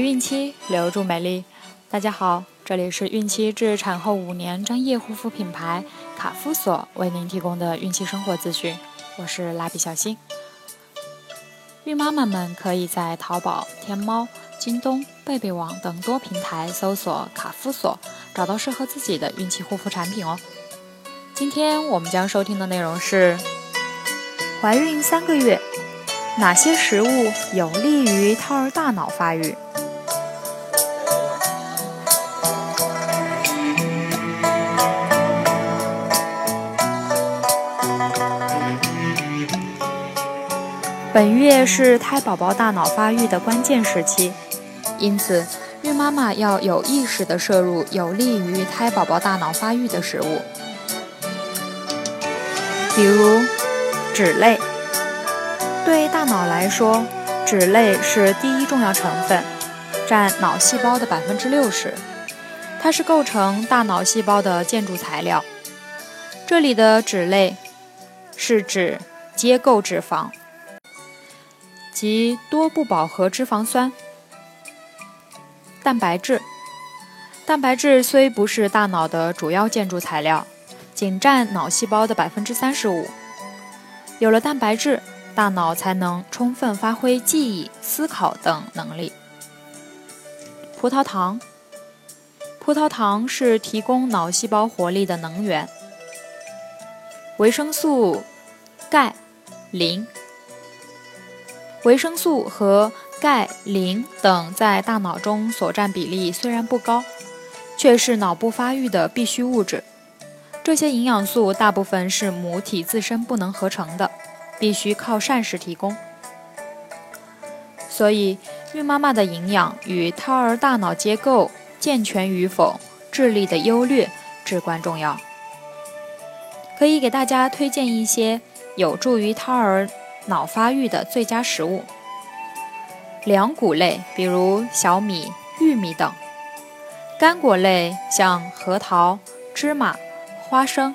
孕期留住美丽。大家好，这里是孕期至产后五年专业护肤品牌卡夫索为您提供的孕期生活资讯，我是蜡笔小新。孕妈妈们可以在淘宝、天猫、京东、贝贝网等多平台搜索卡夫索，找到适合自己的孕期护肤产品哦。今天我们将收听的内容是：怀孕三个月。哪些食物有利于胎儿大脑发育？本月是胎宝宝大脑发育的关键时期，因此孕妈妈要有意识地摄入有利于胎宝宝大脑发育的食物，比如脂类。对大脑来说，脂类是第一重要成分，占脑细胞的百分之六十。它是构成大脑细胞的建筑材料。这里的脂类是指结构脂肪，及多不饱和脂肪酸、蛋白质。蛋白质虽不是大脑的主要建筑材料，仅占脑细胞的百分之三十五。有了蛋白质。大脑才能充分发挥记忆、思考等能力。葡萄糖，葡萄糖是提供脑细胞活力的能源。维生素钙、磷，维生素和钙、磷等在大脑中所占比例虽然不高，却是脑部发育的必需物质。这些营养素大部分是母体自身不能合成的。必须靠膳食提供，所以孕妈妈的营养与胎儿大脑结构健全与否、智力的优劣至关重要。可以给大家推荐一些有助于胎儿脑发育的最佳食物：粮谷类，比如小米、玉米等；干果类，像核桃、芝麻、花生、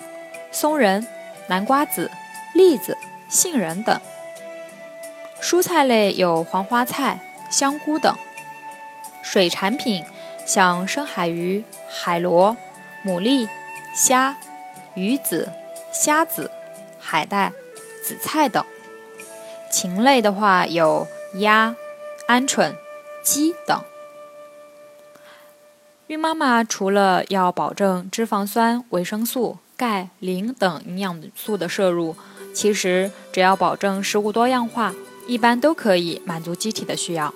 松仁、南瓜子、栗子。杏仁等，蔬菜类有黄花菜、香菇等；水产品像深海鱼、海螺、牡蛎、虾、鱼子、虾子、海带、紫菜等；禽类的话有鸭、鹌鹑、鸡等。孕妈妈除了要保证脂肪酸、维生素、钙、磷等营养素的摄入。其实，只要保证食物多样化，一般都可以满足机体的需要。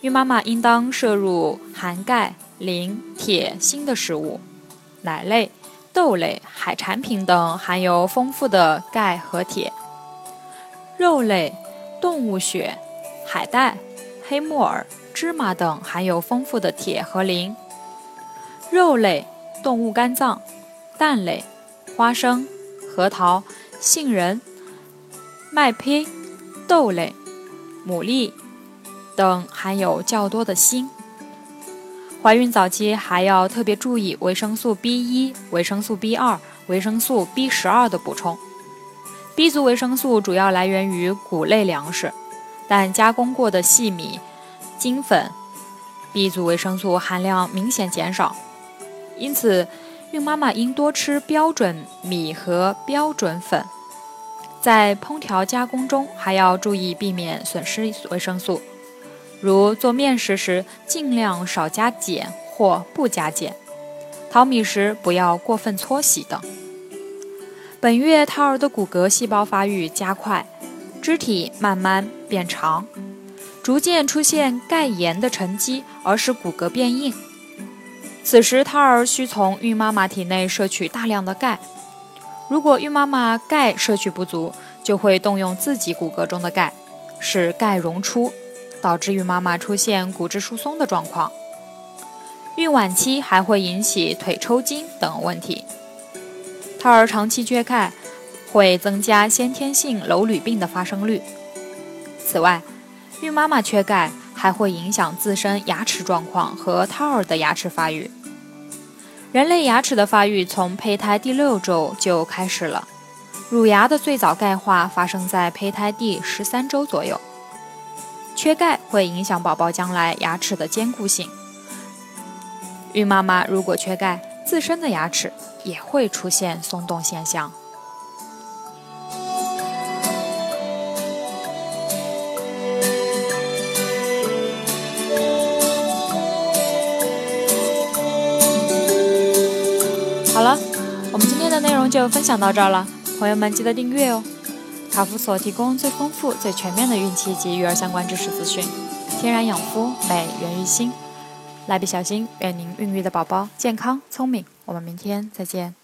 孕妈妈应当摄入含钙、磷、铁、锌的食物，奶类、豆类、海产品等含有丰富的钙和铁；肉类、动物血、海带、黑木耳、芝麻等含有丰富的铁和磷；肉类、动物肝脏、蛋类、花生、核桃。杏仁、麦胚、豆类、牡蛎等含有较多的锌。怀孕早期还要特别注意维生素 B 一、维生素 B 二、维生素 B 十二的补充。B 族维生素主要来源于谷类粮食，但加工过的细米、精粉，B 族维生素含量明显减少。因此，孕妈妈应多吃标准米和标准粉，在烹调加工中还要注意避免损失维生素，如做面食时尽量少加碱或不加碱，淘米时不要过分搓洗等。本月胎儿的骨骼细胞发育加快，肢体慢慢变长，逐渐出现钙盐的沉积，而使骨骼变硬。此时，胎儿需从孕妈妈体内摄取大量的钙。如果孕妈妈钙摄取不足，就会动用自己骨骼中的钙，使钙溶出，导致孕妈妈出现骨质疏松的状况。孕晚期还会引起腿抽筋等问题。胎儿长期缺钙，会增加先天性楼吕病的发生率。此外，孕妈妈缺钙还会影响自身牙齿状况和胎儿的牙齿发育。人类牙齿的发育从胚胎第六周就开始了，乳牙的最早钙化发生在胚胎第十三周左右。缺钙会影响宝宝将来牙齿的坚固性。孕妈妈如果缺钙，自身的牙齿也会出现松动现象。好了，我们今天的内容就分享到这儿了，朋友们记得订阅哦。卡夫所提供最丰富、最全面的孕期及育儿相关知识资讯，天然养肤，美源于心。蜡笔小新，愿您孕育的宝宝健康聪明。我们明天再见。